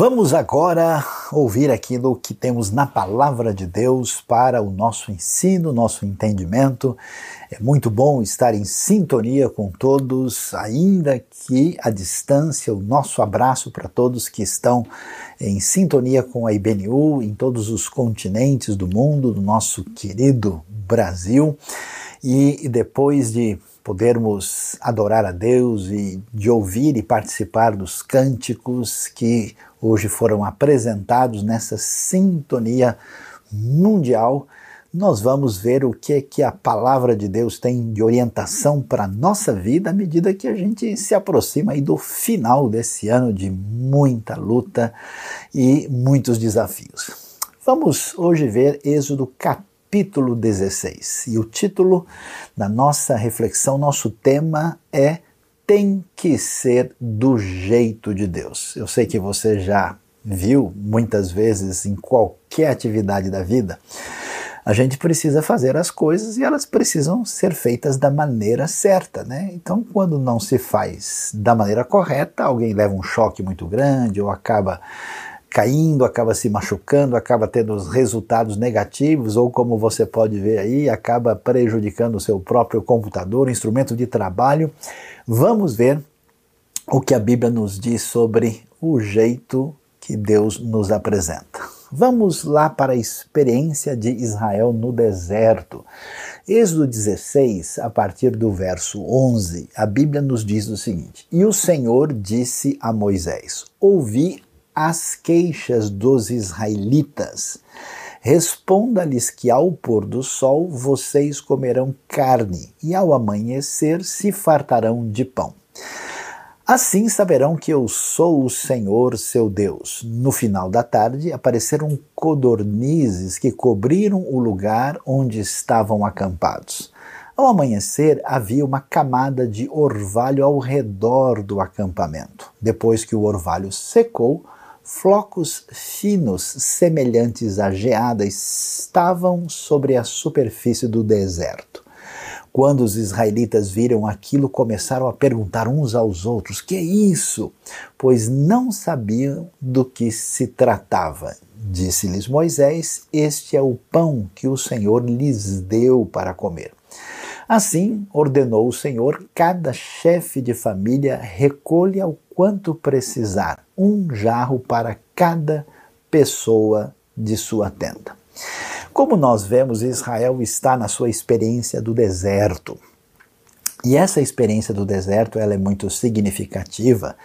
Vamos agora ouvir aquilo que temos na palavra de Deus para o nosso ensino, nosso entendimento. É muito bom estar em sintonia com todos, ainda que à distância. O nosso abraço para todos que estão em sintonia com a IBNU em todos os continentes do mundo, do nosso querido Brasil. E depois de podermos adorar a Deus e de ouvir e participar dos cânticos que hoje foram apresentados nessa sintonia mundial, nós vamos ver o que que a palavra de Deus tem de orientação para a nossa vida à medida que a gente se aproxima aí do final desse ano de muita luta e muitos desafios. Vamos hoje ver Êxodo capítulo 16. E o título da nossa reflexão, nosso tema é tem que ser do jeito de Deus. Eu sei que você já viu muitas vezes em qualquer atividade da vida, a gente precisa fazer as coisas e elas precisam ser feitas da maneira certa, né? Então, quando não se faz da maneira correta, alguém leva um choque muito grande ou acaba caindo, acaba se machucando, acaba tendo os resultados negativos, ou como você pode ver aí, acaba prejudicando o seu próprio computador, instrumento de trabalho. Vamos ver o que a Bíblia nos diz sobre o jeito que Deus nos apresenta. Vamos lá para a experiência de Israel no deserto. Êxodo 16, a partir do verso 11, a Bíblia nos diz o seguinte: E o Senhor disse a Moisés: Ouvi as queixas dos israelitas. Responda-lhes que ao pôr do sol vocês comerão carne, e ao amanhecer se fartarão de pão. Assim saberão que eu sou o Senhor seu Deus. No final da tarde apareceram codornizes que cobriram o lugar onde estavam acampados. Ao amanhecer, havia uma camada de orvalho ao redor do acampamento. Depois que o orvalho secou, Flocos finos, semelhantes a geada, estavam sobre a superfície do deserto. Quando os israelitas viram aquilo, começaram a perguntar uns aos outros: Que é isso? Pois não sabiam do que se tratava. Disse-lhes Moisés: Este é o pão que o Senhor lhes deu para comer. Assim ordenou o Senhor: cada chefe de família recolha o quanto precisar, um jarro para cada pessoa de sua tenda. Como nós vemos, Israel está na sua experiência do deserto. E essa experiência do deserto ela é muito significativa,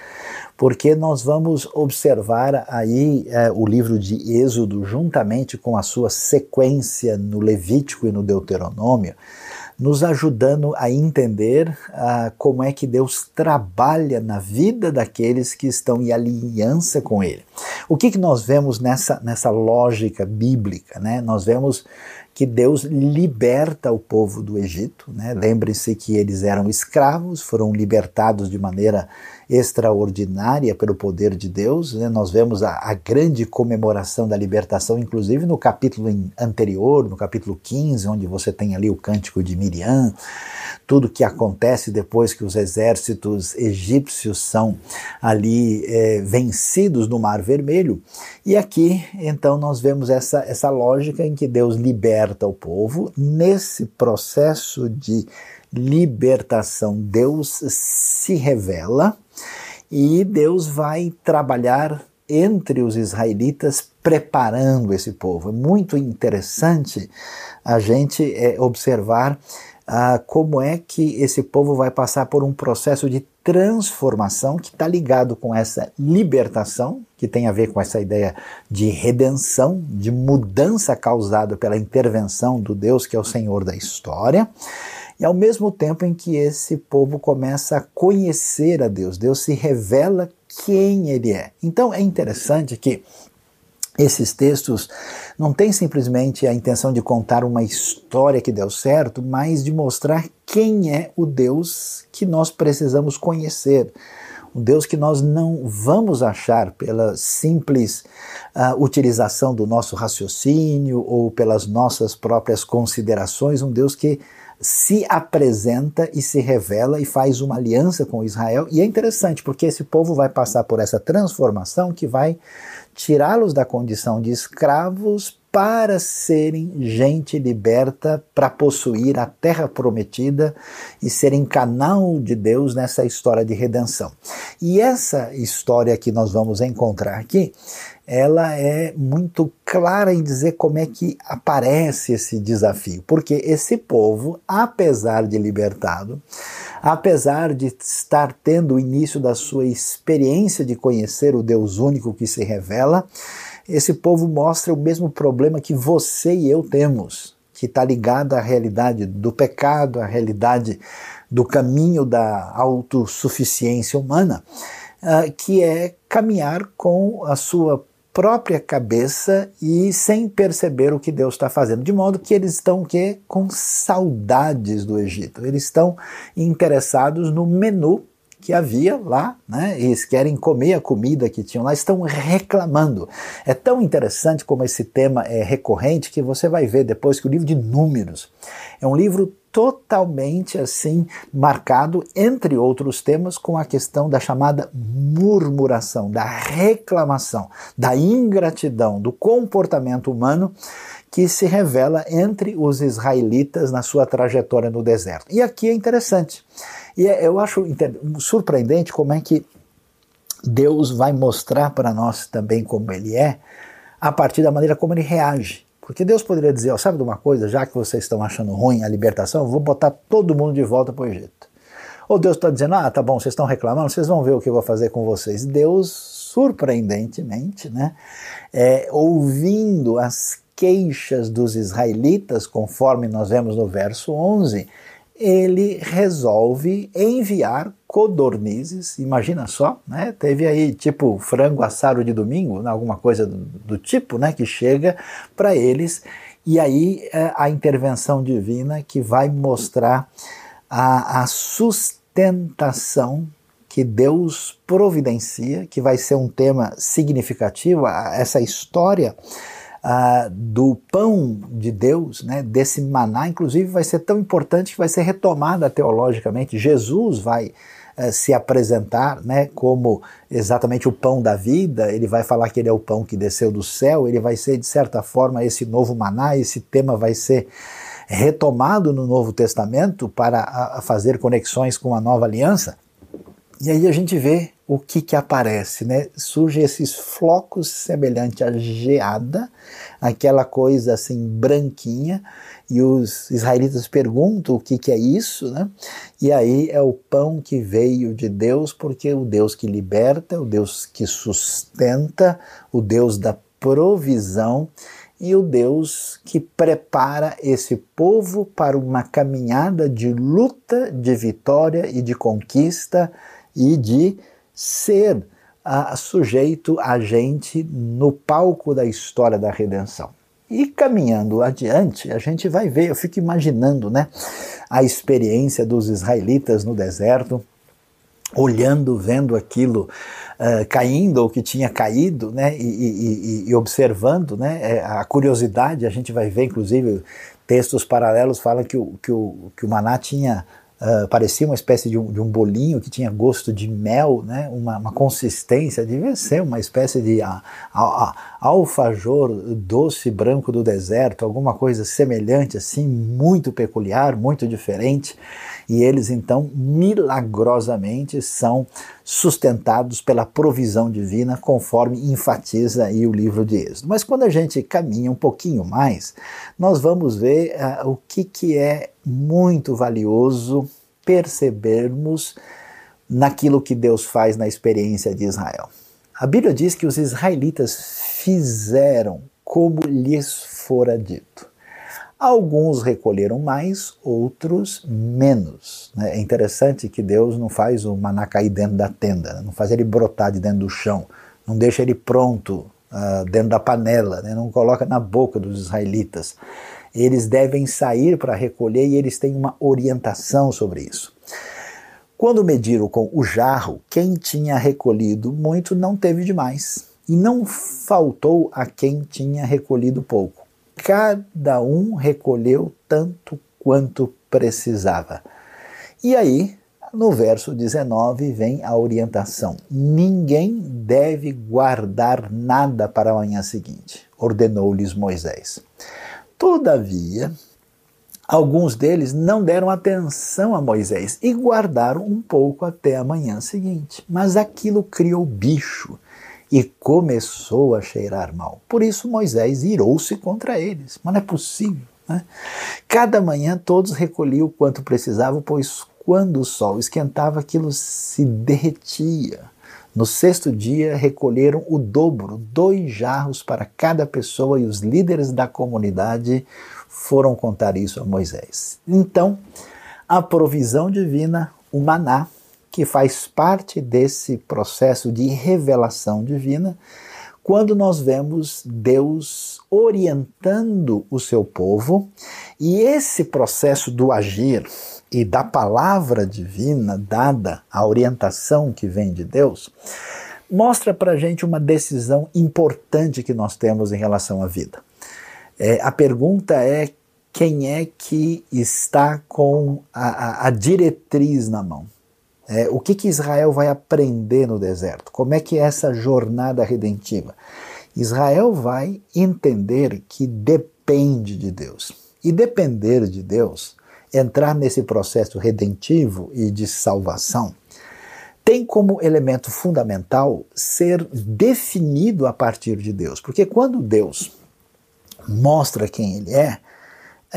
porque nós vamos observar aí é, o livro de Êxodo juntamente com a sua sequência no Levítico e no Deuteronômio, nos ajudando a entender uh, como é que Deus trabalha na vida daqueles que estão em aliança com Ele. O que, que nós vemos nessa, nessa lógica bíblica? Né? Nós vemos que Deus liberta o povo do Egito. Né? Lembre-se que eles eram escravos, foram libertados de maneira extraordinária pelo poder de Deus. Né? Nós vemos a, a, grande comemoração da libertação, inclusive no capítulo anterior, no capítulo 15, onde você tem ali o cântico de Miriam tudo que acontece depois que os exércitos egípcios são ali é, vencidos no Mar Vermelho. E aqui, então, nós vemos essa, essa lógica em que Deus liberta o povo. Nesse processo de libertação, Deus se revela e Deus vai trabalhar entre os israelitas preparando esse povo. É muito interessante a gente é, observar ah, como é que esse povo vai passar por um processo de transformação que está ligado com essa libertação, que tem a ver com essa ideia de redenção, de mudança causada pela intervenção do Deus que é o Senhor da história, e ao mesmo tempo em que esse povo começa a conhecer a Deus, Deus se revela quem ele é. Então é interessante que esses textos não têm simplesmente a intenção de contar uma história que deu certo, mas de mostrar quem é o Deus que nós precisamos conhecer. Um Deus que nós não vamos achar pela simples uh, utilização do nosso raciocínio ou pelas nossas próprias considerações, um Deus que se apresenta e se revela e faz uma aliança com Israel. E é interessante porque esse povo vai passar por essa transformação que vai tirá-los da condição de escravos para serem gente liberta para possuir a terra prometida e serem canal de Deus nessa história de redenção. E essa história que nós vamos encontrar aqui, ela é muito clara em dizer como é que aparece esse desafio, porque esse povo, apesar de libertado, apesar de estar tendo o início da sua experiência de conhecer o Deus único que se revela, esse povo mostra o mesmo problema que você e eu temos, que está ligado à realidade do pecado, à realidade do caminho da autossuficiência humana, uh, que é caminhar com a sua própria cabeça e sem perceber o que Deus está fazendo. De modo que eles estão que, com saudades do Egito. Eles estão interessados no menu que havia lá, né? Eles querem comer a comida que tinham lá, estão reclamando. É tão interessante como esse tema é recorrente que você vai ver depois que o livro de Números é um livro totalmente assim marcado, entre outros temas, com a questão da chamada murmuração, da reclamação, da ingratidão, do comportamento humano que se revela entre os israelitas na sua trajetória no deserto. E aqui é interessante. E é, eu acho surpreendente como é que Deus vai mostrar para nós também como ele é, a partir da maneira como ele reage. Porque Deus poderia dizer, ó, sabe de uma coisa, já que vocês estão achando ruim a libertação, eu vou botar todo mundo de volta para o Egito. Ou Deus está dizendo, ah, tá bom, vocês estão reclamando, vocês vão ver o que eu vou fazer com vocês. Deus, surpreendentemente, né, é, ouvindo as queixas dos israelitas, conforme nós vemos no verso 11, ele resolve enviar codornizes, imagina só, né? Teve aí tipo frango assado de domingo, né? alguma coisa do, do tipo, né? Que chega para eles e aí é a intervenção divina que vai mostrar a, a sustentação que Deus providencia, que vai ser um tema significativo, essa história do pão de Deus, né, desse maná, inclusive vai ser tão importante que vai ser retomada teologicamente. Jesus vai eh, se apresentar né, como exatamente o pão da vida, ele vai falar que ele é o pão que desceu do céu, ele vai ser, de certa forma, esse novo maná, esse tema vai ser retomado no Novo Testamento para a, a fazer conexões com a nova aliança. E aí a gente vê o que que aparece, né? Surgem esses flocos semelhante à geada, aquela coisa assim branquinha, e os israelitas perguntam o que que é isso, né? E aí é o pão que veio de Deus, porque o Deus que liberta, o Deus que sustenta, o Deus da provisão e o Deus que prepara esse povo para uma caminhada de luta, de vitória e de conquista e de ser uh, sujeito a gente no palco da história da redenção. E caminhando adiante, a gente vai ver, eu fico imaginando né, a experiência dos israelitas no deserto, olhando, vendo aquilo uh, caindo ou que tinha caído, né, e, e, e observando, né, é, a curiosidade, a gente vai ver, inclusive, textos paralelos falam que o, que o, que o maná tinha Uh, parecia uma espécie de um, de um, bolinho que tinha gosto de mel, né? uma, uma consistência, devia ser uma espécie de a, a, a, alfajor doce branco do deserto, alguma coisa semelhante assim, muito peculiar, muito diferente. E eles então milagrosamente são sustentados pela provisão divina, conforme enfatiza aí o livro de Êxodo. Mas quando a gente caminha um pouquinho mais, nós vamos ver uh, o que, que é muito valioso percebermos naquilo que Deus faz na experiência de Israel. A Bíblia diz que os israelitas fizeram como lhes fora dito. Alguns recolheram mais, outros menos. Né? É interessante que Deus não faz o maná cair dentro da tenda, né? não faz ele brotar de dentro do chão, não deixa ele pronto uh, dentro da panela, né? não coloca na boca dos israelitas. Eles devem sair para recolher e eles têm uma orientação sobre isso. Quando mediram com o jarro, quem tinha recolhido muito não teve demais, e não faltou a quem tinha recolhido pouco cada um recolheu tanto quanto precisava. E aí, no verso 19 vem a orientação: ninguém deve guardar nada para a manhã seguinte, ordenou-lhes Moisés. Todavia, alguns deles não deram atenção a Moisés e guardaram um pouco até a manhã seguinte. Mas aquilo criou bicho e começou a cheirar mal. Por isso Moisés irou-se contra eles. Mas não é possível. Né? Cada manhã todos recolhiam o quanto precisavam, pois quando o sol esquentava, aquilo se derretia. No sexto dia, recolheram o dobro, dois jarros para cada pessoa, e os líderes da comunidade foram contar isso a Moisés. Então, a provisão divina, o maná, que faz parte desse processo de revelação divina, quando nós vemos Deus orientando o seu povo, e esse processo do agir, e da palavra divina dada, a orientação que vem de Deus, mostra para a gente uma decisão importante que nós temos em relação à vida. É, a pergunta é quem é que está com a, a, a diretriz na mão? É, o que, que Israel vai aprender no deserto? Como é que é essa jornada redentiva? Israel vai entender que depende de Deus. E depender de Deus entrar nesse processo redentivo e de salvação, tem como elemento fundamental ser definido a partir de Deus. Porque quando Deus mostra quem Ele é,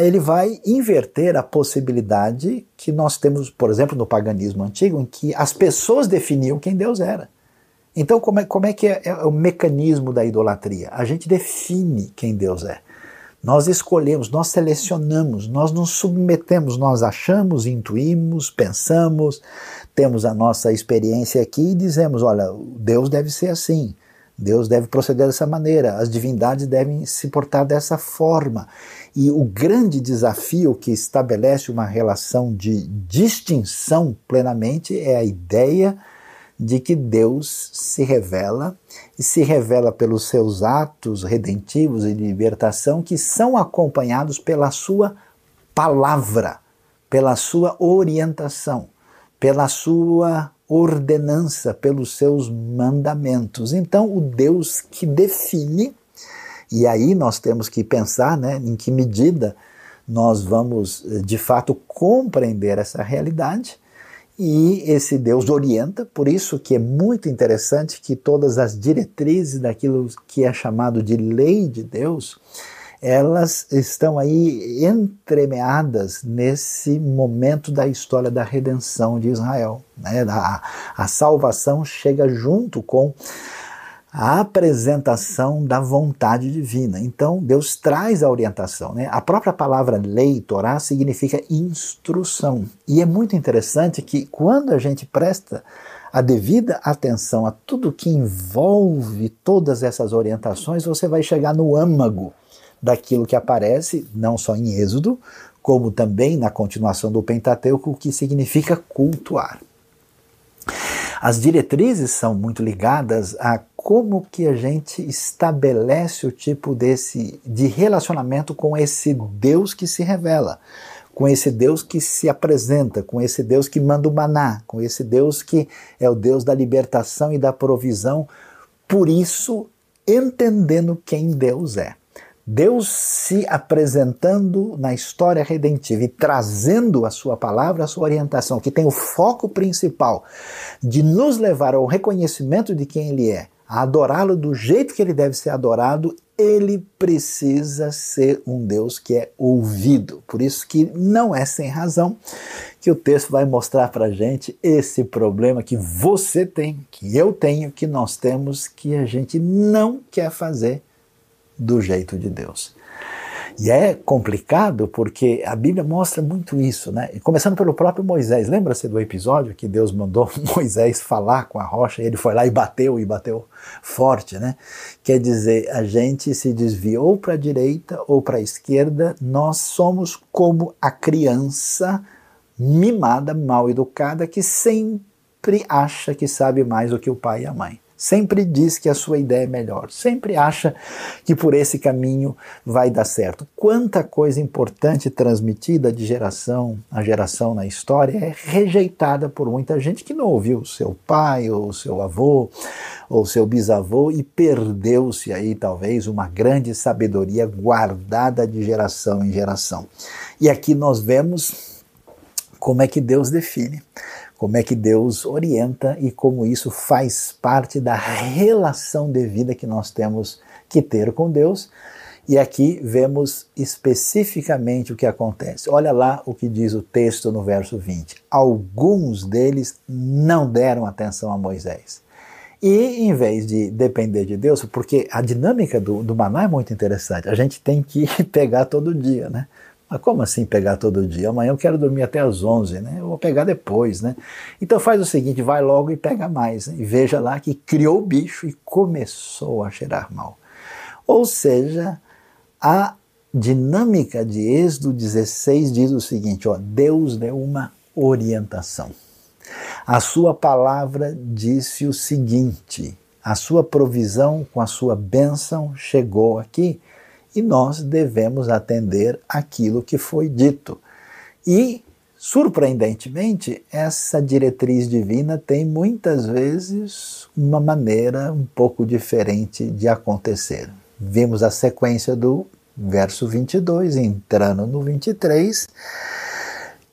ele vai inverter a possibilidade que nós temos, por exemplo, no paganismo antigo, em que as pessoas definiam quem Deus era. Então, como é, como é que é, é o mecanismo da idolatria? A gente define quem Deus é. Nós escolhemos, nós selecionamos, nós nos submetemos, nós achamos, intuímos, pensamos, temos a nossa experiência aqui e dizemos: olha, Deus deve ser assim, Deus deve proceder dessa maneira, as divindades devem se portar dessa forma. E o grande desafio que estabelece uma relação de distinção plenamente é a ideia de que Deus se revela e se revela pelos seus atos redentivos e de libertação que são acompanhados pela sua palavra, pela sua orientação, pela sua ordenança, pelos seus mandamentos. Então, o Deus que define, e aí nós temos que pensar né, em que medida nós vamos de fato compreender essa realidade e esse Deus orienta, por isso que é muito interessante que todas as diretrizes daquilo que é chamado de lei de Deus, elas estão aí entremeadas nesse momento da história da redenção de Israel. Né? A, a salvação chega junto com a apresentação da vontade divina. Então, Deus traz a orientação. Né? A própria palavra lei, Torá, significa instrução. E é muito interessante que quando a gente presta a devida atenção a tudo que envolve todas essas orientações, você vai chegar no âmago daquilo que aparece, não só em Êxodo, como também na continuação do Pentateuco, que significa cultuar. As diretrizes são muito ligadas a como que a gente estabelece o tipo desse de relacionamento com esse Deus que se revela, com esse Deus que se apresenta, com esse Deus que manda o maná, com esse Deus que é o Deus da libertação e da provisão. Por isso, entendendo quem Deus é. Deus se apresentando na história redentiva e trazendo a sua palavra, a sua orientação, que tem o foco principal de nos levar ao reconhecimento de quem Ele é, a adorá-lo do jeito que ele deve ser adorado, ele precisa ser um Deus que é ouvido. Por isso que não é sem razão que o texto vai mostrar para gente esse problema que você tem, que eu tenho, que nós temos, que a gente não quer fazer do jeito de Deus. E é complicado porque a Bíblia mostra muito isso, né? Começando pelo próprio Moisés. Lembra-se do episódio que Deus mandou Moisés falar com a rocha e ele foi lá e bateu e bateu forte, né? Quer dizer, a gente se desvia ou para a direita ou para a esquerda, nós somos como a criança mimada, mal educada, que sempre acha que sabe mais do que o pai e a mãe. Sempre diz que a sua ideia é melhor, sempre acha que por esse caminho vai dar certo. Quanta coisa importante transmitida de geração a geração na história é rejeitada por muita gente que não ouviu seu pai ou seu avô ou seu bisavô e perdeu-se aí talvez uma grande sabedoria guardada de geração em geração. E aqui nós vemos como é que Deus define como é que Deus orienta e como isso faz parte da relação de vida que nós temos que ter com Deus. E aqui vemos especificamente o que acontece. Olha lá o que diz o texto no verso 20. Alguns deles não deram atenção a Moisés. E em vez de depender de Deus, porque a dinâmica do, do maná é muito interessante, a gente tem que pegar todo dia, né? Mas como assim pegar todo dia? Amanhã eu quero dormir até às 11, né? Eu vou pegar depois, né? Então faz o seguinte, vai logo e pega mais. Né? E veja lá que criou o bicho e começou a cheirar mal. Ou seja, a dinâmica de Êxodo 16 diz o seguinte, ó, Deus deu uma orientação. A sua palavra disse o seguinte, a sua provisão com a sua bênção chegou aqui e nós devemos atender aquilo que foi dito. E, surpreendentemente, essa diretriz divina tem muitas vezes uma maneira um pouco diferente de acontecer. Vimos a sequência do verso 22, entrando no 23,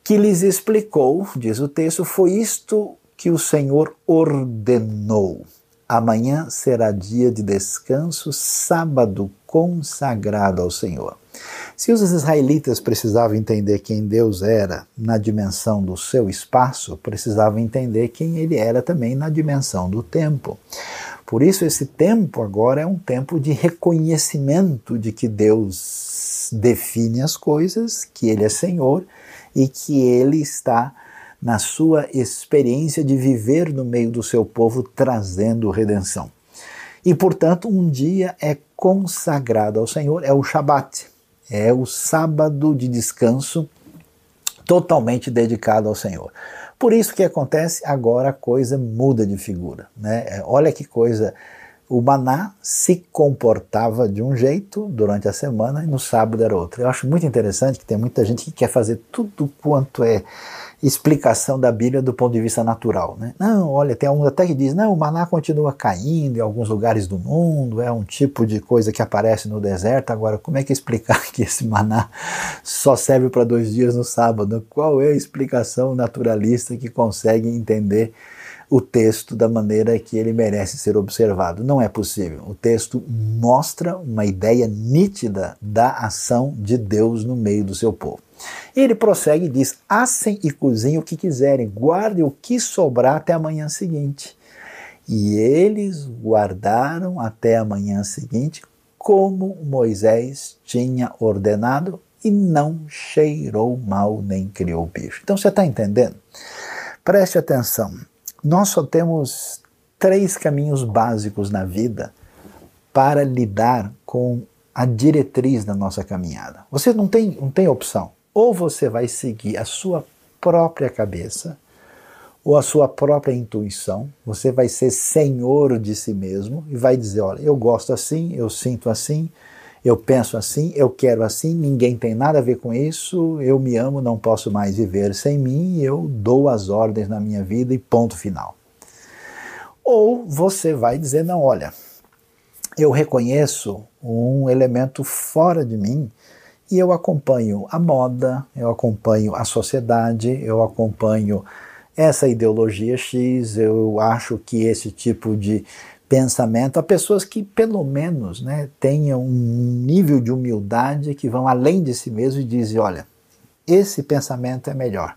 que lhes explicou, diz o texto, foi isto que o Senhor ordenou. Amanhã será dia de descanso, sábado consagrado ao Senhor. Se os israelitas precisavam entender quem Deus era na dimensão do seu espaço, precisavam entender quem ele era também na dimensão do tempo. Por isso, esse tempo agora é um tempo de reconhecimento de que Deus define as coisas, que Ele é Senhor e que Ele está na sua experiência de viver no meio do seu povo, trazendo redenção. E, portanto, um dia é consagrado ao Senhor, é o Shabat, é o sábado de descanso totalmente dedicado ao Senhor. Por isso que acontece, agora a coisa muda de figura. Né? É, olha que coisa. O maná se comportava de um jeito durante a semana e no sábado era outro. Eu acho muito interessante que tem muita gente que quer fazer tudo quanto é explicação da Bíblia do ponto de vista natural. Né? Não, olha, tem alguns até que diz, não, o maná continua caindo em alguns lugares do mundo, é um tipo de coisa que aparece no deserto. Agora, como é que explicar que esse maná só serve para dois dias no sábado? Qual é a explicação naturalista que consegue entender o texto da maneira que ele merece ser observado. Não é possível. O texto mostra uma ideia nítida da ação de Deus no meio do seu povo. Ele prossegue e diz: assem e cozinhem o que quiserem, guardem o que sobrar até a manhã seguinte. E eles guardaram até a manhã seguinte, como Moisés tinha ordenado, e não cheirou mal nem criou bicho. Então você está entendendo? Preste atenção. Nós só temos três caminhos básicos na vida para lidar com a diretriz da nossa caminhada. Você não tem, não tem opção. Ou você vai seguir a sua própria cabeça, ou a sua própria intuição, você vai ser senhor de si mesmo e vai dizer: olha, eu gosto assim, eu sinto assim, eu penso assim, eu quero assim, ninguém tem nada a ver com isso, eu me amo, não posso mais viver sem mim, eu dou as ordens na minha vida e ponto final. Ou você vai dizer: não, olha, eu reconheço um elemento fora de mim e eu acompanho a moda, eu acompanho a sociedade, eu acompanho essa ideologia X, eu acho que esse tipo de pensamento, há pessoas que pelo menos né, tenham um nível de humildade que vão além de si mesmo e dizem, olha, esse pensamento é melhor.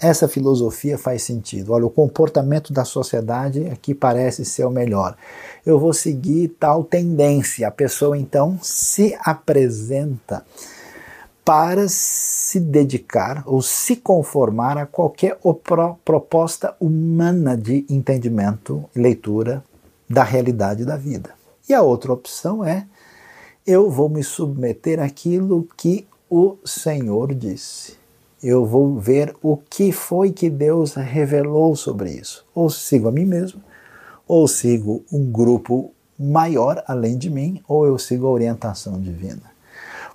Essa filosofia faz sentido. Olha, o comportamento da sociedade aqui parece ser o melhor. Eu vou seguir tal tendência. A pessoa então se apresenta para se dedicar ou se conformar a qualquer proposta humana de entendimento e leitura da realidade da vida. E a outra opção é eu vou me submeter àquilo que o Senhor disse. Eu vou ver o que foi que Deus revelou sobre isso. Ou sigo a mim mesmo, ou sigo um grupo maior além de mim, ou eu sigo a orientação divina.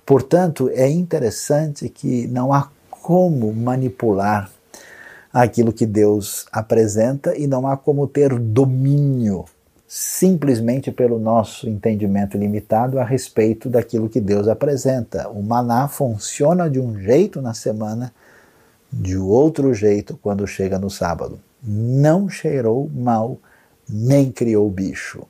Portanto, é interessante que não há como manipular aquilo que Deus apresenta e não há como ter domínio simplesmente pelo nosso entendimento limitado a respeito daquilo que Deus apresenta. O maná funciona de um jeito na semana, de outro jeito quando chega no sábado. Não cheirou mal, nem criou bicho.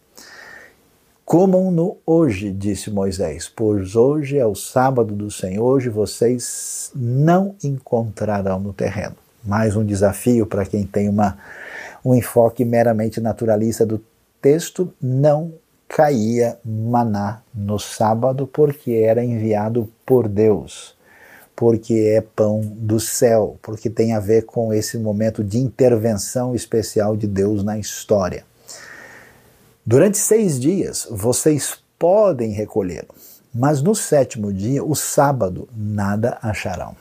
Comam-no hoje, disse Moisés, pois hoje é o sábado do Senhor, hoje vocês não encontrarão no terreno. Mais um desafio para quem tem uma, um enfoque meramente naturalista do texto: não caía maná no sábado, porque era enviado por Deus, porque é pão do céu, porque tem a ver com esse momento de intervenção especial de Deus na história. Durante seis dias vocês podem recolhê-lo, mas no sétimo dia, o sábado, nada acharão.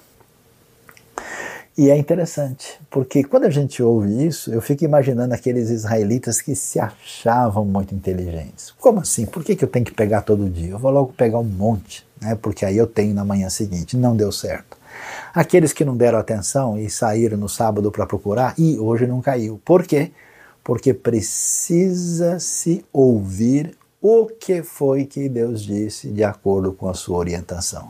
E é interessante, porque quando a gente ouve isso, eu fico imaginando aqueles israelitas que se achavam muito inteligentes. Como assim? Por que, que eu tenho que pegar todo dia? Eu vou logo pegar um monte, né? porque aí eu tenho na manhã seguinte. Não deu certo. Aqueles que não deram atenção e saíram no sábado para procurar, e hoje não caiu. Por quê? Porque precisa se ouvir o que foi que Deus disse de acordo com a sua orientação.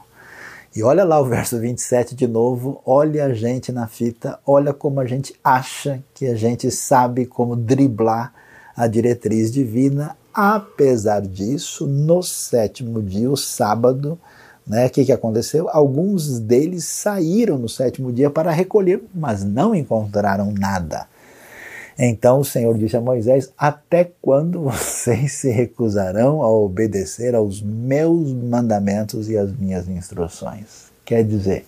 E olha lá o verso 27 de novo, olha a gente na fita, olha como a gente acha que a gente sabe como driblar a diretriz divina. Apesar disso, no sétimo dia, o sábado, né, o que, que aconteceu? Alguns deles saíram no sétimo dia para recolher, mas não encontraram nada. Então o Senhor disse a Moisés: Até quando vocês se recusarão a obedecer aos meus mandamentos e às minhas instruções? Quer dizer,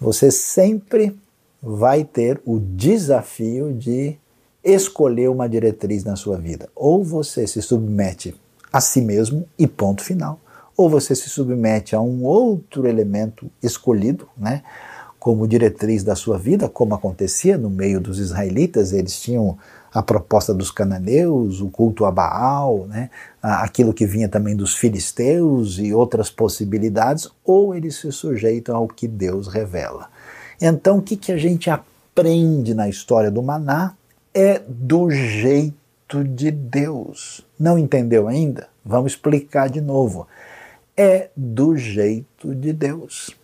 você sempre vai ter o desafio de escolher uma diretriz na sua vida. Ou você se submete a si mesmo e ponto final, ou você se submete a um outro elemento escolhido, né? Como diretriz da sua vida, como acontecia no meio dos israelitas, eles tinham a proposta dos cananeus, o culto a Baal, né, aquilo que vinha também dos filisteus e outras possibilidades, ou eles se sujeitam ao que Deus revela. Então, o que, que a gente aprende na história do maná é do jeito de Deus. Não entendeu ainda? Vamos explicar de novo. É do jeito de Deus.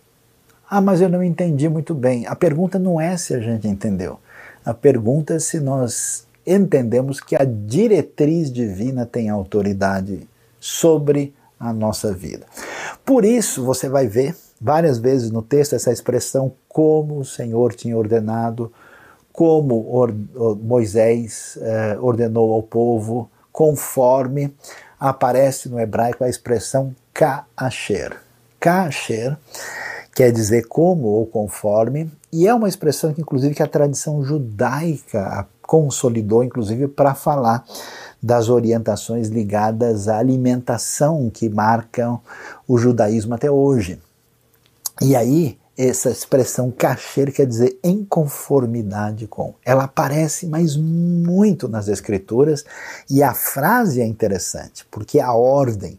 Ah, mas eu não entendi muito bem. A pergunta não é se a gente entendeu. A pergunta é se nós entendemos que a diretriz divina tem autoridade sobre a nossa vida. Por isso, você vai ver várias vezes no texto essa expressão como o Senhor tinha ordenado, como Moisés eh, ordenou ao povo, conforme aparece no hebraico a expressão kasher. Kasher quer dizer como ou conforme, e é uma expressão que inclusive que a tradição judaica consolidou inclusive para falar das orientações ligadas à alimentação que marcam o judaísmo até hoje. E aí, essa expressão kasher quer dizer em conformidade com. Ela aparece, mas muito nas escrituras, e a frase é interessante, porque a ordem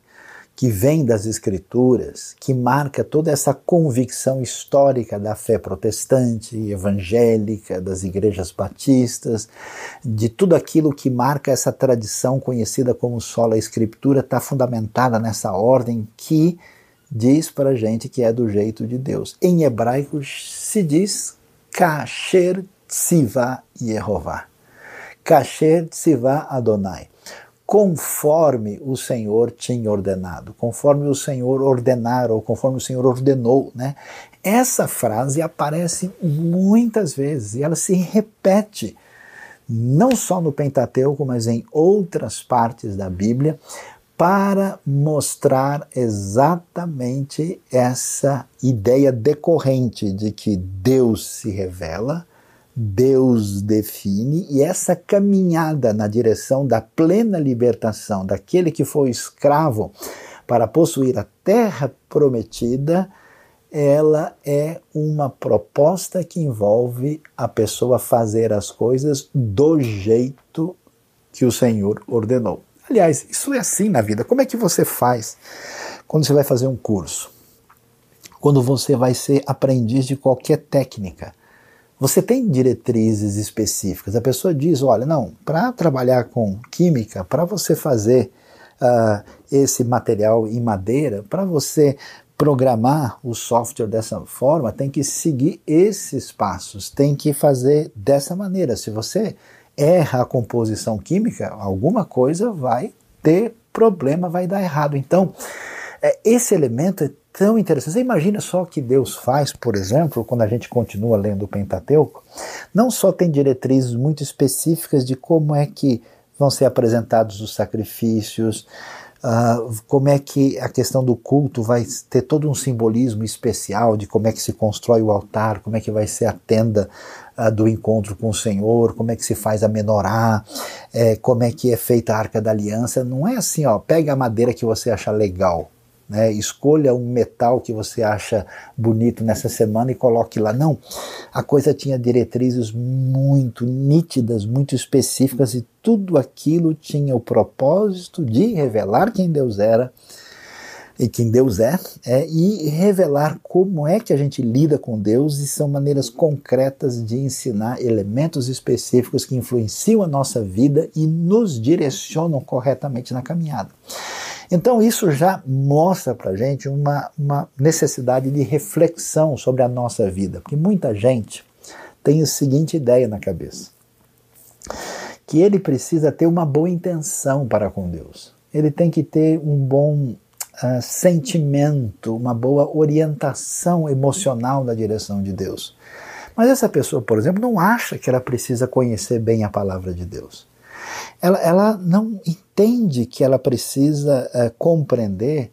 que vem das Escrituras, que marca toda essa convicção histórica da fé protestante, evangélica, das igrejas batistas, de tudo aquilo que marca essa tradição conhecida como sola escritura, está fundamentada nessa ordem que diz para a gente que é do jeito de Deus. Em hebraico se diz Kasher Tzivah Yehovah. Kasher Tzivah Adonai conforme o Senhor tinha ordenado, conforme o Senhor ordenar ou conforme o Senhor ordenou, né? Essa frase aparece muitas vezes e ela se repete não só no Pentateuco, mas em outras partes da Bíblia, para mostrar exatamente essa ideia decorrente de que Deus se revela, Deus define e essa caminhada na direção da plena libertação daquele que foi escravo para possuir a terra prometida, ela é uma proposta que envolve a pessoa fazer as coisas do jeito que o Senhor ordenou. Aliás, isso é assim na vida. Como é que você faz quando você vai fazer um curso? Quando você vai ser aprendiz de qualquer técnica? Você tem diretrizes específicas. A pessoa diz: olha, não, para trabalhar com química, para você fazer uh, esse material em madeira, para você programar o software dessa forma, tem que seguir esses passos, tem que fazer dessa maneira. Se você erra a composição química, alguma coisa vai ter problema, vai dar errado. Então, é, esse elemento é tão interessante. Você imagina só o que Deus faz, por exemplo, quando a gente continua lendo o Pentateuco, não só tem diretrizes muito específicas de como é que vão ser apresentados os sacrifícios, uh, como é que a questão do culto vai ter todo um simbolismo especial de como é que se constrói o altar, como é que vai ser a tenda uh, do encontro com o Senhor, como é que se faz a menorá, é, como é que é feita a arca da aliança. Não é assim, ó, pega a madeira que você acha legal né? Escolha um metal que você acha bonito nessa semana e coloque lá. Não, a coisa tinha diretrizes muito nítidas, muito específicas e tudo aquilo tinha o propósito de revelar quem Deus era e quem Deus é, é, e revelar como é que a gente lida com Deus, e são maneiras concretas de ensinar elementos específicos que influenciam a nossa vida e nos direcionam corretamente na caminhada. Então, isso já mostra para a gente uma, uma necessidade de reflexão sobre a nossa vida, porque muita gente tem a seguinte ideia na cabeça: que ele precisa ter uma boa intenção para com Deus, ele tem que ter um bom uh, sentimento, uma boa orientação emocional na direção de Deus. Mas essa pessoa, por exemplo, não acha que ela precisa conhecer bem a palavra de Deus ela, ela não entende que ela precisa é, compreender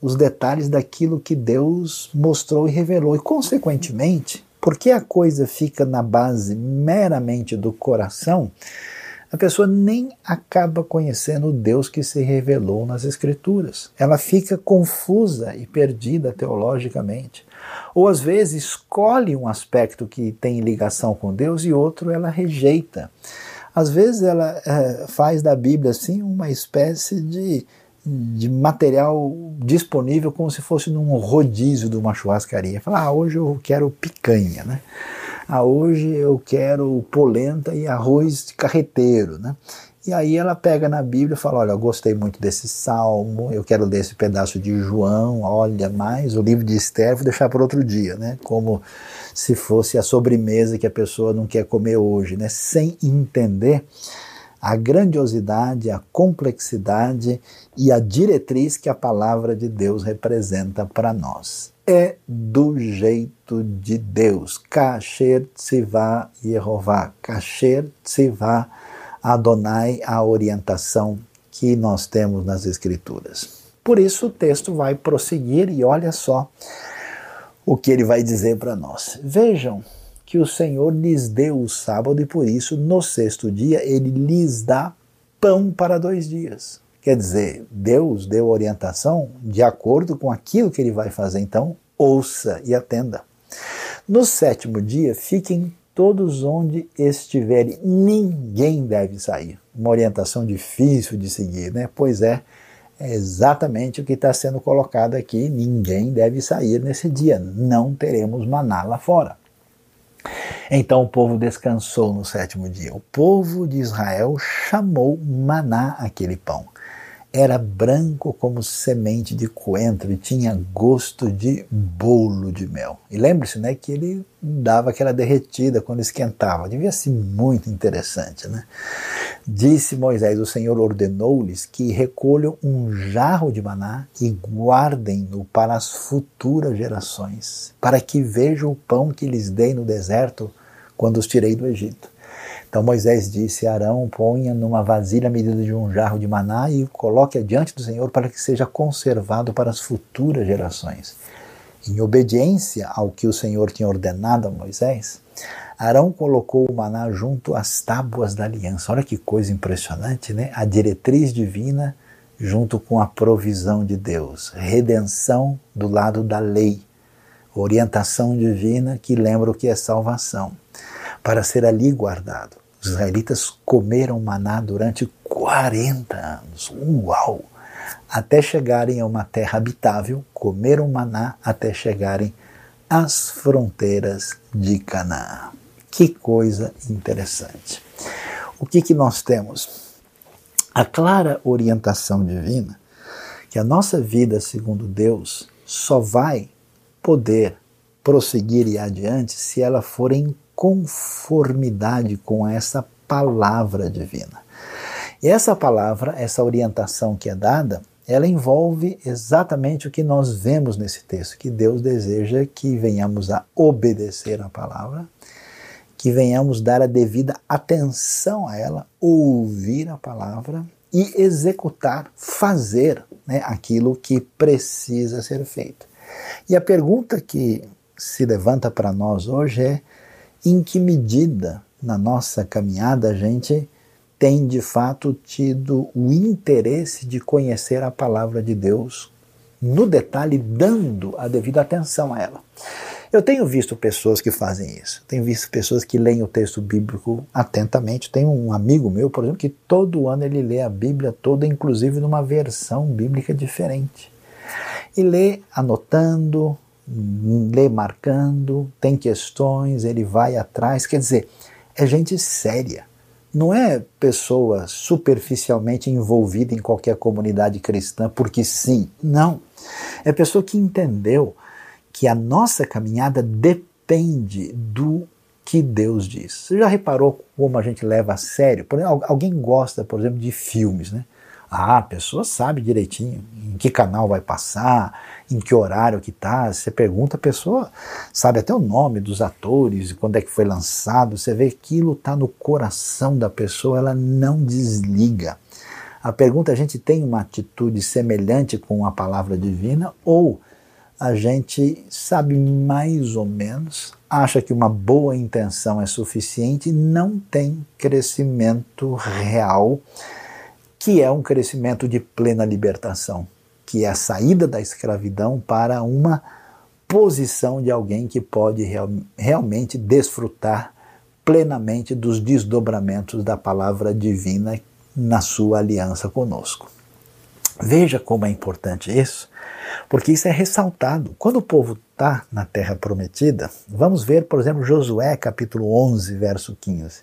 os detalhes daquilo que Deus mostrou e revelou. E, consequentemente, porque a coisa fica na base meramente do coração, a pessoa nem acaba conhecendo o Deus que se revelou nas Escrituras. Ela fica confusa e perdida teologicamente. Ou às vezes escolhe um aspecto que tem ligação com Deus e outro ela rejeita. Às vezes ela é, faz da Bíblia assim uma espécie de, de material disponível como se fosse num rodízio de uma churrascaria. Fala, ah, hoje eu quero picanha, né? Ah, hoje eu quero polenta e arroz de carreteiro, né? E aí ela pega na Bíblia e fala: Olha, eu gostei muito desse salmo, eu quero ler esse pedaço de João, olha mais, o livro de Esther, vou deixar para outro dia, né? Como se fosse a sobremesa que a pessoa não quer comer hoje, né? Sem entender a grandiosidade, a complexidade e a diretriz que a palavra de Deus representa para nós. É do jeito de Deus. Kasher Tzivah Yehovah. Kasher Tzivah Adonai a orientação que nós temos nas Escrituras. Por isso o texto vai prosseguir e olha só o que ele vai dizer para nós. Vejam que o Senhor lhes deu o sábado e por isso no sexto dia ele lhes dá pão para dois dias. Quer dizer, Deus deu orientação de acordo com aquilo que ele vai fazer. Então, ouça e atenda. No sétimo dia, fiquem todos onde estiverem, ninguém deve sair. Uma orientação difícil de seguir, né? Pois é, é exatamente o que está sendo colocado aqui: ninguém deve sair nesse dia, não teremos maná lá fora. Então o povo descansou no sétimo dia. O povo de Israel chamou maná aquele pão era branco como semente de coentro e tinha gosto de bolo de mel. E lembre-se né, que ele dava aquela derretida quando esquentava. Devia ser muito interessante. Né? Disse Moisés: O Senhor ordenou-lhes que recolham um jarro de maná e guardem-no para as futuras gerações, para que vejam o pão que lhes dei no deserto quando os tirei do Egito. Então Moisés disse: Arão, ponha numa vasilha a medida de um jarro de maná e coloque adiante do Senhor para que seja conservado para as futuras gerações. Em obediência ao que o Senhor tinha ordenado a Moisés, Arão colocou o maná junto às tábuas da aliança. Olha que coisa impressionante, né? A diretriz divina junto com a provisão de Deus, redenção do lado da lei, orientação divina que lembra o que é salvação para ser ali guardado. Os israelitas comeram maná durante 40 anos. Uau! Até chegarem a uma terra habitável, comeram maná até chegarem às fronteiras de Canaã. Que coisa interessante. O que, que nós temos? A clara orientação divina que a nossa vida, segundo Deus, só vai poder prosseguir e adiante se ela for em conformidade com essa palavra divina. E essa palavra, essa orientação que é dada, ela envolve exatamente o que nós vemos nesse texto, que Deus deseja que venhamos a obedecer a palavra, que venhamos dar a devida atenção a ela, ouvir a palavra e executar, fazer né, aquilo que precisa ser feito. E a pergunta que se levanta para nós hoje é: em que medida na nossa caminhada a gente tem de fato tido o interesse de conhecer a palavra de Deus no detalhe, dando a devida atenção a ela. Eu tenho visto pessoas que fazem isso. Tenho visto pessoas que leem o texto bíblico atentamente. Tem um amigo meu, por exemplo, que todo ano ele lê a Bíblia toda, inclusive numa versão bíblica diferente. E lê anotando, lê marcando, tem questões, ele vai atrás. Quer dizer, é gente séria não é pessoa superficialmente envolvida em qualquer comunidade cristã porque sim. Não. É pessoa que entendeu que a nossa caminhada depende do que Deus diz. Você já reparou como a gente leva a sério? Por exemplo, alguém gosta, por exemplo, de filmes, né? Ah, a pessoa sabe direitinho em que canal vai passar, em que horário que tá. Você pergunta, a pessoa sabe até o nome dos atores, quando é que foi lançado. Você vê que aquilo está no coração da pessoa, ela não desliga. A pergunta: a gente tem uma atitude semelhante com a palavra divina ou a gente sabe mais ou menos, acha que uma boa intenção é suficiente e não tem crescimento real que é um crescimento de plena libertação, que é a saída da escravidão para uma posição de alguém que pode real, realmente desfrutar plenamente dos desdobramentos da palavra divina na sua aliança conosco. Veja como é importante isso, porque isso é ressaltado. Quando o povo está na terra prometida, vamos ver, por exemplo, Josué capítulo 11, verso 15.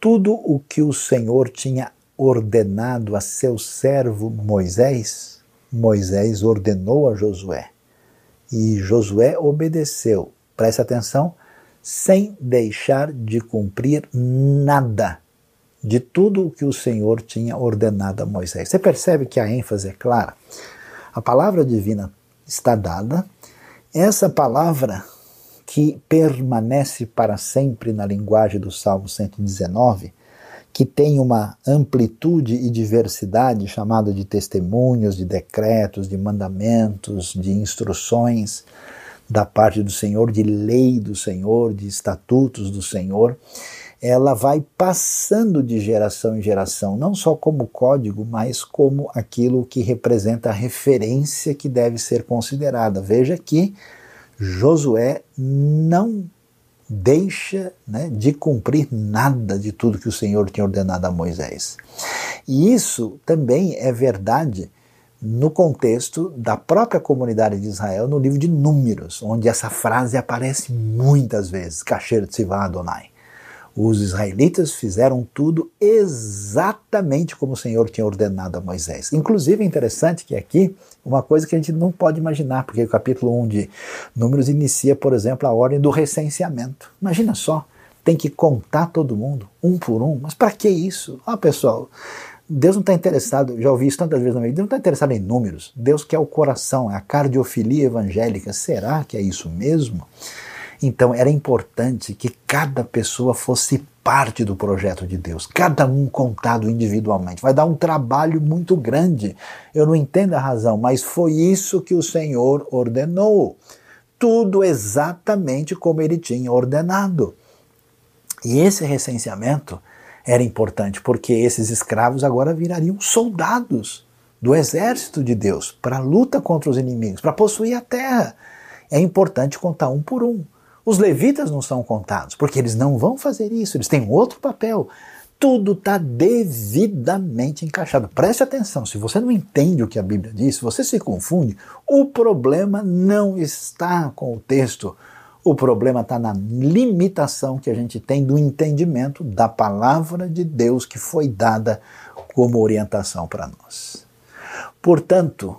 Tudo o que o Senhor tinha ordenado a seu servo Moisés, Moisés ordenou a Josué. E Josué obedeceu, preste atenção, sem deixar de cumprir nada de tudo o que o Senhor tinha ordenado a Moisés. Você percebe que a ênfase é clara? A palavra divina está dada, essa palavra que permanece para sempre na linguagem do Salmo 119, que tem uma amplitude e diversidade chamada de testemunhos, de decretos, de mandamentos, de instruções da parte do Senhor, de lei do Senhor, de estatutos do Senhor, ela vai passando de geração em geração, não só como código, mas como aquilo que representa a referência que deve ser considerada. Veja que Josué não deixa né, de cumprir nada de tudo que o Senhor tinha ordenado a Moisés. E isso também é verdade no contexto da própria comunidade de Israel no livro de Números, onde essa frase aparece muitas vezes, Kasher Tzivah Adonai. Os israelitas fizeram tudo exatamente como o Senhor tinha ordenado a Moisés. Inclusive é interessante que aqui, uma coisa que a gente não pode imaginar, porque o capítulo 1 de Números inicia, por exemplo, a ordem do recenseamento. Imagina só, tem que contar todo mundo, um por um. Mas para que isso? Ah, pessoal, Deus não está interessado, já ouvi isso tantas vezes na minha vida, Deus não está interessado em números. Deus quer o coração, é a cardiofilia evangélica. Será que é isso mesmo? Então era importante que cada pessoa fosse parte do projeto de Deus, cada um contado individualmente. Vai dar um trabalho muito grande. Eu não entendo a razão, mas foi isso que o Senhor ordenou. Tudo exatamente como ele tinha ordenado. E esse recenseamento era importante porque esses escravos agora virariam soldados do exército de Deus para a luta contra os inimigos, para possuir a terra. É importante contar um por um. Os levitas não são contados, porque eles não vão fazer isso, eles têm outro papel. tudo está devidamente encaixado. Preste atenção, se você não entende o que a Bíblia diz, se você se confunde, o problema não está com o texto. O problema está na limitação que a gente tem do entendimento da palavra de Deus que foi dada como orientação para nós. Portanto,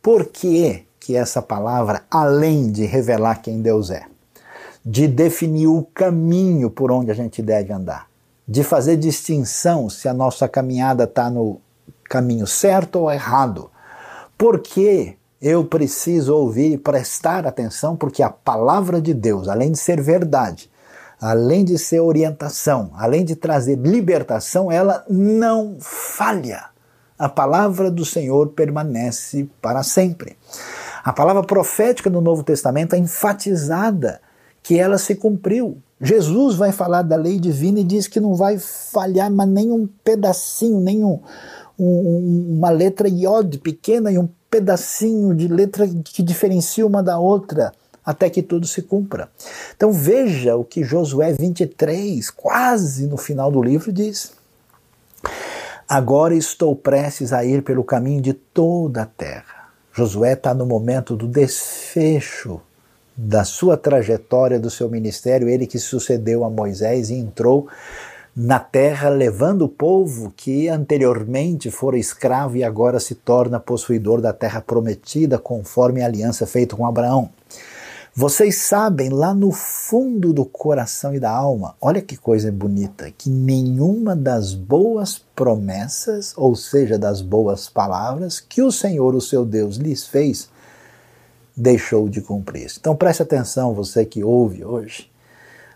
por que, que essa palavra, além de revelar quem Deus é, de definir o caminho por onde a gente deve andar, de fazer distinção se a nossa caminhada está no caminho certo ou errado. Porque eu preciso ouvir e prestar atenção, porque a palavra de Deus, além de ser verdade, além de ser orientação, além de trazer libertação, ela não falha. A palavra do Senhor permanece para sempre. A palavra profética do Novo Testamento é enfatizada que ela se cumpriu. Jesus vai falar da lei divina e diz que não vai falhar mas nem um pedacinho, nem um, um, uma letra iod pequena e um pedacinho de letra que diferencia uma da outra até que tudo se cumpra. Então veja o que Josué 23, quase no final do livro, diz. Agora estou prestes a ir pelo caminho de toda a terra. Josué está no momento do desfecho da sua trajetória, do seu ministério, ele que sucedeu a Moisés e entrou na terra, levando o povo que anteriormente fora escravo e agora se torna possuidor da terra prometida, conforme a aliança feita com Abraão. Vocês sabem lá no fundo do coração e da alma, olha que coisa bonita, que nenhuma das boas promessas, ou seja, das boas palavras que o Senhor, o seu Deus, lhes fez, deixou de cumprir. Então preste atenção, você que ouve hoje.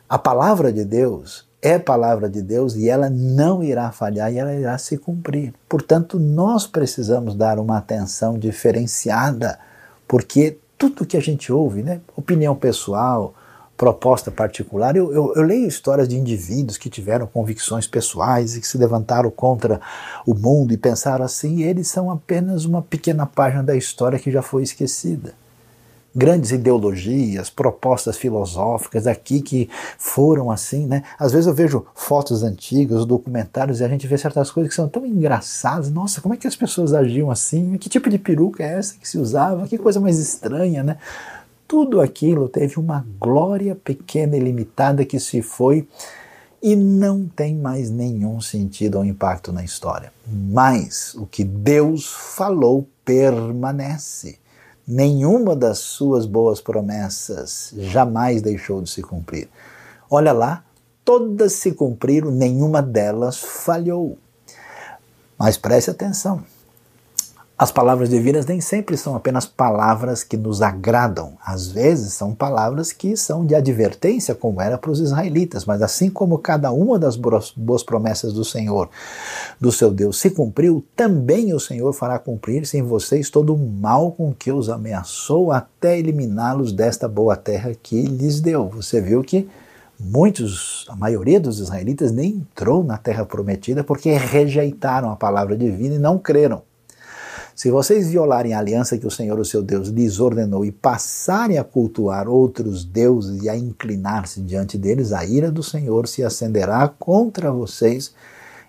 A palavra de Deus é palavra de Deus e ela não irá falhar e ela irá se cumprir. Portanto, nós precisamos dar uma atenção diferenciada, porque tudo que a gente ouve, né, opinião pessoal, proposta particular, eu, eu, eu, leio histórias de indivíduos que tiveram convicções pessoais e que se levantaram contra o mundo e pensaram assim, e eles são apenas uma pequena página da história que já foi esquecida grandes ideologias, propostas filosóficas aqui que foram assim, né? Às vezes eu vejo fotos antigas, documentários e a gente vê certas coisas que são tão engraçadas. Nossa, como é que as pessoas agiam assim? Que tipo de peruca é essa que se usava? Que coisa mais estranha, né? Tudo aquilo teve uma glória pequena e limitada que se foi e não tem mais nenhum sentido ou impacto na história. Mas o que Deus falou permanece nenhuma das suas boas promessas jamais deixou de se cumprir. Olha lá, todas se cumpriram, nenhuma delas falhou. Mas preste atenção. As palavras divinas nem sempre são apenas palavras que nos agradam, às vezes são palavras que são de advertência, como era para os israelitas, mas assim como cada uma das boas promessas do Senhor, do seu Deus, se cumpriu, também o Senhor fará cumprir-se em vocês todo o mal com que os ameaçou, até eliminá-los desta boa terra que lhes deu. Você viu que muitos, a maioria dos israelitas nem entrou na terra prometida porque rejeitaram a palavra divina e não creram. Se vocês violarem a aliança que o Senhor, o seu Deus, lhes ordenou e passarem a cultuar outros deuses e a inclinar-se diante deles, a ira do Senhor se acenderá contra vocês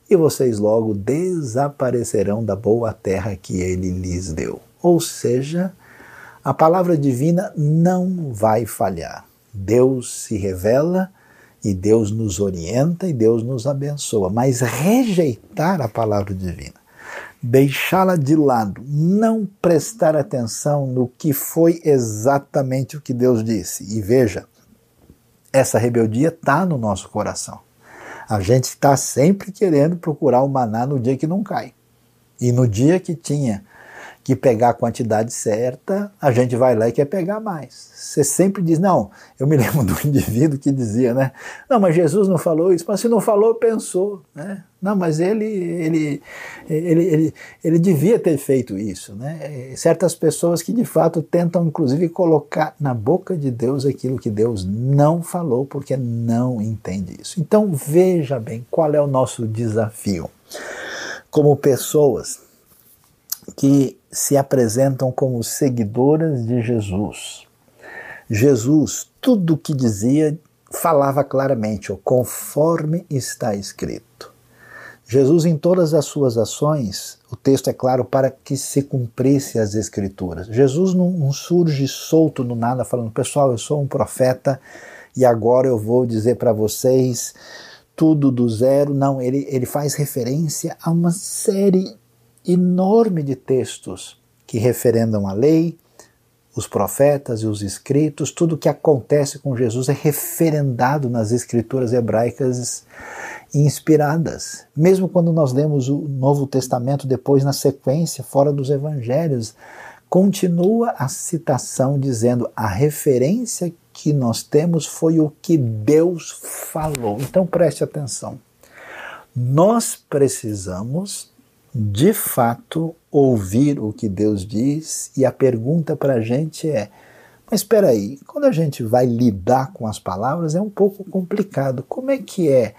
e vocês logo desaparecerão da boa terra que ele lhes deu. Ou seja, a palavra divina não vai falhar. Deus se revela e Deus nos orienta e Deus nos abençoa, mas rejeitar a palavra divina deixá-la de lado, não prestar atenção no que foi exatamente o que Deus disse. E veja, essa rebeldia está no nosso coração. A gente está sempre querendo procurar o maná no dia que não cai. E no dia que tinha que pegar a quantidade certa, a gente vai lá e quer pegar mais. Você sempre diz, não, eu me lembro do indivíduo que dizia, né? Não, mas Jesus não falou isso, mas se não falou, pensou, né? Não, mas ele, ele, ele, ele, ele devia ter feito isso, né? Certas pessoas que de fato tentam, inclusive, colocar na boca de Deus aquilo que Deus não falou, porque não entende isso. Então veja bem qual é o nosso desafio. Como pessoas que se apresentam como seguidoras de Jesus. Jesus, tudo o que dizia, falava claramente, conforme está escrito. Jesus, em todas as suas ações, o texto é claro, para que se cumprisse as Escrituras. Jesus não, não surge solto no nada, falando, pessoal, eu sou um profeta e agora eu vou dizer para vocês tudo do zero. Não, ele, ele faz referência a uma série enorme de textos que referendam a lei, os profetas e os escritos, tudo que acontece com Jesus é referendado nas escrituras hebraicas inspiradas. Mesmo quando nós lemos o Novo Testamento depois na sequência, fora dos evangelhos, continua a citação dizendo a referência que nós temos foi o que Deus falou. Então preste atenção. Nós precisamos de fato ouvir o que Deus diz e a pergunta para a gente é: mas espera aí, quando a gente vai lidar com as palavras é um pouco complicado. Como é que é?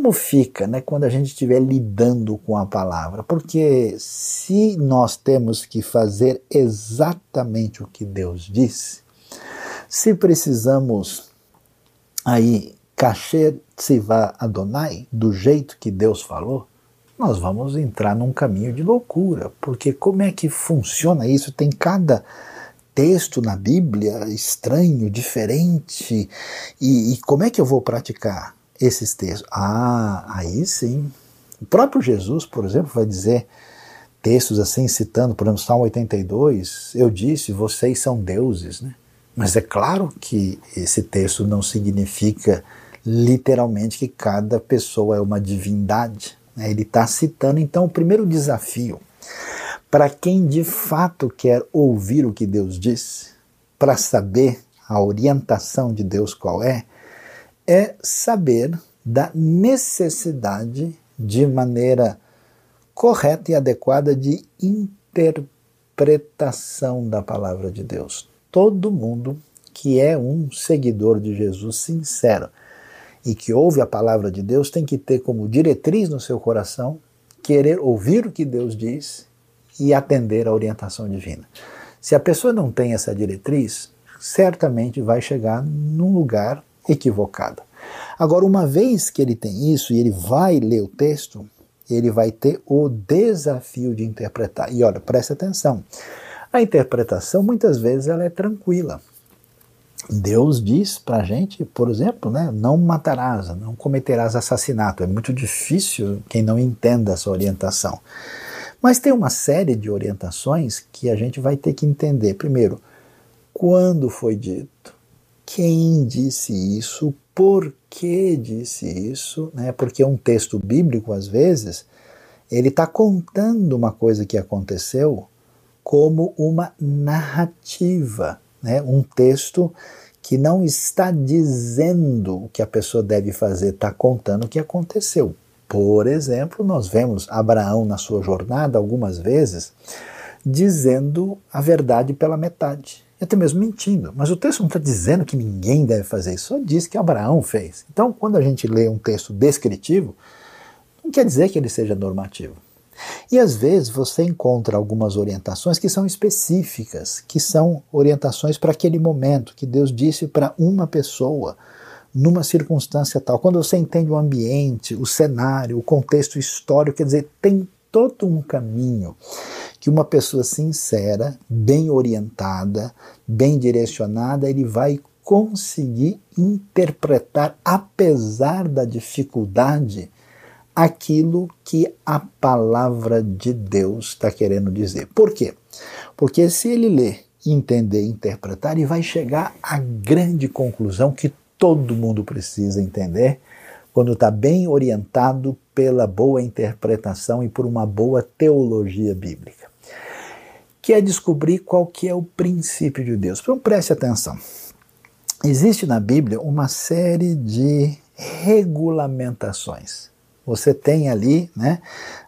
Como fica né, quando a gente estiver lidando com a palavra? Porque se nós temos que fazer exatamente o que Deus disse, se precisamos aí kasher tzivá Adonai, do jeito que Deus falou, nós vamos entrar num caminho de loucura, porque como é que funciona isso? Tem cada texto na Bíblia estranho, diferente, e, e como é que eu vou praticar? Esses textos. Ah, aí sim. O próprio Jesus, por exemplo, vai dizer textos assim, citando, por exemplo, Salmo 82, eu disse, vocês são deuses, né? Mas é claro que esse texto não significa literalmente que cada pessoa é uma divindade. Né? Ele está citando, então, o primeiro desafio para quem de fato quer ouvir o que Deus diz, para saber a orientação de Deus qual é, é saber da necessidade de maneira correta e adequada de interpretação da palavra de Deus. Todo mundo que é um seguidor de Jesus sincero e que ouve a palavra de Deus tem que ter como diretriz no seu coração querer ouvir o que Deus diz e atender à orientação divina. Se a pessoa não tem essa diretriz, certamente vai chegar num lugar equivocada. Agora, uma vez que ele tem isso e ele vai ler o texto, ele vai ter o desafio de interpretar. E olha, preste atenção. A interpretação muitas vezes ela é tranquila. Deus diz para a gente, por exemplo, né, não matarás, não cometerás assassinato. É muito difícil quem não entenda essa orientação. Mas tem uma série de orientações que a gente vai ter que entender. Primeiro, quando foi dito? Quem disse isso, por que disse isso, né? porque um texto bíblico, às vezes, ele está contando uma coisa que aconteceu como uma narrativa, né? um texto que não está dizendo o que a pessoa deve fazer, está contando o que aconteceu. Por exemplo, nós vemos Abraão na sua jornada algumas vezes dizendo a verdade pela metade e até mesmo mentindo. Mas o texto não está dizendo que ninguém deve fazer isso, só diz que Abraão fez. Então, quando a gente lê um texto descritivo, não quer dizer que ele seja normativo. E às vezes você encontra algumas orientações que são específicas, que são orientações para aquele momento que Deus disse para uma pessoa, numa circunstância tal. Quando você entende o ambiente, o cenário, o contexto histórico, quer dizer, tem todo um caminho que uma pessoa sincera, bem orientada, bem direcionada, ele vai conseguir interpretar, apesar da dificuldade, aquilo que a palavra de Deus está querendo dizer. Por quê? Porque se ele ler, entender, interpretar, ele vai chegar à grande conclusão que todo mundo precisa entender quando está bem orientado pela boa interpretação e por uma boa teologia bíblica que é descobrir qual que é o princípio de Deus. Então preste atenção. Existe na Bíblia uma série de regulamentações. Você tem ali né,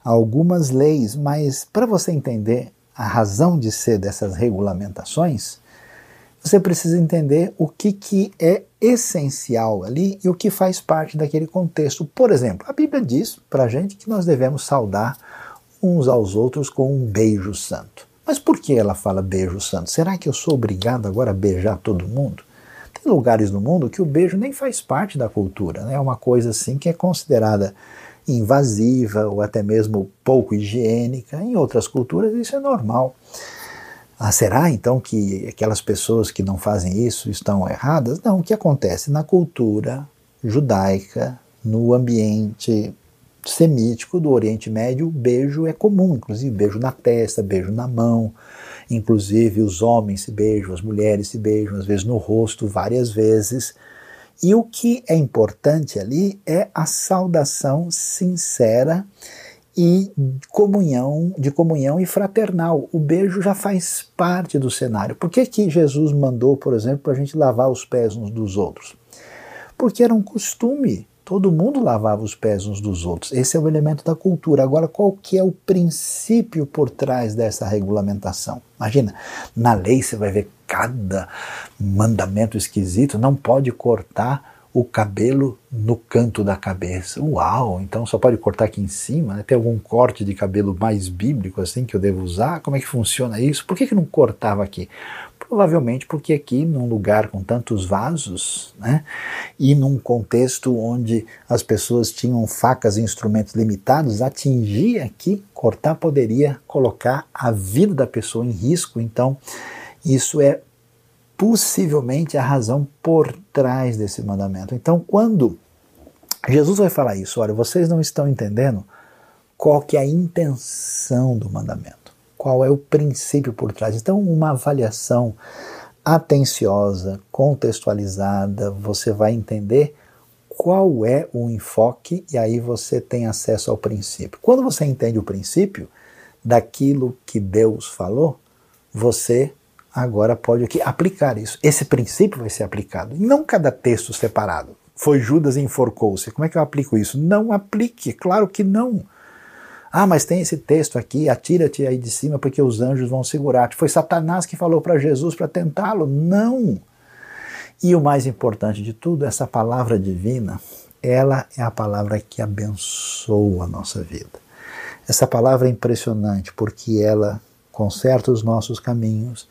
algumas leis, mas para você entender a razão de ser dessas regulamentações, você precisa entender o que, que é essencial ali e o que faz parte daquele contexto. Por exemplo, a Bíblia diz para a gente que nós devemos saudar uns aos outros com um beijo santo. Mas por que ela fala beijo santo? Será que eu sou obrigado agora a beijar todo mundo? Tem lugares no mundo que o beijo nem faz parte da cultura, né? é uma coisa assim que é considerada invasiva ou até mesmo pouco higiênica. Em outras culturas isso é normal. Ah, será então que aquelas pessoas que não fazem isso estão erradas? Não, o que acontece? Na cultura judaica, no ambiente semítico do Oriente Médio, o beijo é comum, inclusive beijo na testa, beijo na mão, inclusive os homens se beijam, as mulheres se beijam, às vezes no rosto, várias vezes. E o que é importante ali é a saudação sincera e comunhão, de comunhão e fraternal. O beijo já faz parte do cenário. Por que, que Jesus mandou, por exemplo, para a gente lavar os pés uns dos outros? Porque era um costume. Todo mundo lavava os pés uns dos outros. Esse é o elemento da cultura. Agora, qual que é o princípio por trás dessa regulamentação? Imagina, na lei você vai ver cada mandamento esquisito. Não pode cortar o cabelo no canto da cabeça. Uau! Então só pode cortar aqui em cima? Né? Tem algum corte de cabelo mais bíblico assim que eu devo usar? Como é que funciona isso? Por que, que não cortava aqui? Provavelmente porque aqui, num lugar com tantos vasos, né, e num contexto onde as pessoas tinham facas e instrumentos limitados, atingir aqui, cortar poderia colocar a vida da pessoa em risco. Então, isso é possivelmente a razão por trás desse mandamento. Então, quando Jesus vai falar isso, olha, vocês não estão entendendo qual que é a intenção do mandamento, qual é o princípio por trás. Então, uma avaliação atenciosa, contextualizada, você vai entender qual é o enfoque e aí você tem acesso ao princípio. Quando você entende o princípio daquilo que Deus falou, você agora pode aqui aplicar isso. Esse princípio vai ser aplicado, não cada texto separado. Foi Judas e enforcou-se. Como é que eu aplico isso? Não aplique, claro que não. Ah, mas tem esse texto aqui, atira-te aí de cima porque os anjos vão segurar-te. Foi Satanás que falou para Jesus para tentá-lo? Não. E o mais importante de tudo, essa palavra divina, ela é a palavra que abençoa a nossa vida. Essa palavra é impressionante porque ela conserta os nossos caminhos,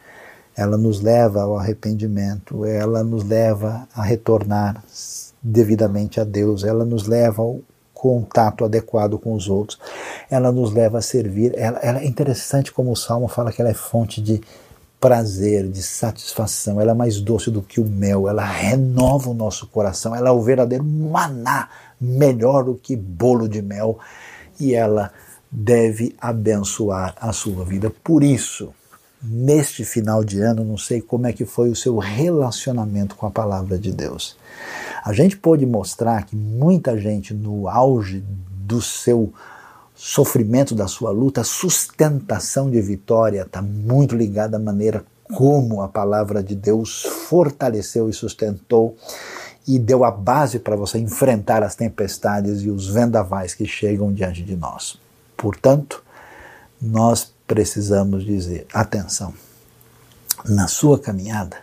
ela nos leva ao arrependimento, ela nos leva a retornar devidamente a Deus, ela nos leva ao contato adequado com os outros, ela nos leva a servir. Ela, ela é interessante como o Salmo fala que ela é fonte de prazer, de satisfação, ela é mais doce do que o mel, ela renova o nosso coração, ela é o verdadeiro maná, melhor do que bolo de mel, e ela deve abençoar a sua vida. Por isso, neste final de ano, não sei como é que foi o seu relacionamento com a palavra de Deus. A gente pôde mostrar que muita gente no auge do seu sofrimento, da sua luta, sustentação de vitória está muito ligada à maneira como a palavra de Deus fortaleceu e sustentou e deu a base para você enfrentar as tempestades e os vendavais que chegam diante de nós. Portanto, nós precisamos dizer: atenção, na sua caminhada,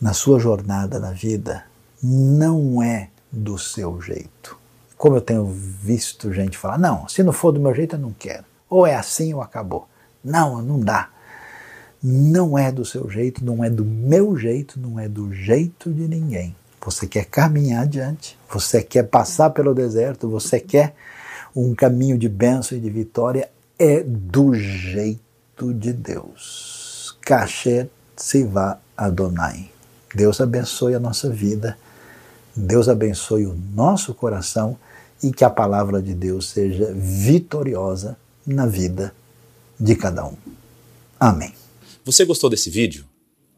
na sua jornada na vida, não é do seu jeito. Como eu tenho visto gente falar: não, se não for do meu jeito, eu não quero. Ou é assim ou acabou. Não, não dá. Não é do seu jeito, não é do meu jeito, não é do jeito de ninguém. Você quer caminhar adiante, você quer passar pelo deserto, você quer um caminho de bênção e de vitória, é do jeito de Deus. Kasher Siva Adonai. Deus abençoe a nossa vida, Deus abençoe o nosso coração e que a palavra de Deus seja vitoriosa na vida de cada um. Amém. Você gostou desse vídeo?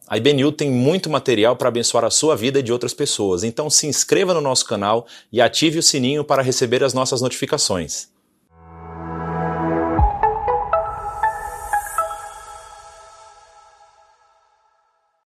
A IBNU tem muito material para abençoar a sua vida e de outras pessoas, então se inscreva no nosso canal e ative o sininho para receber as nossas notificações.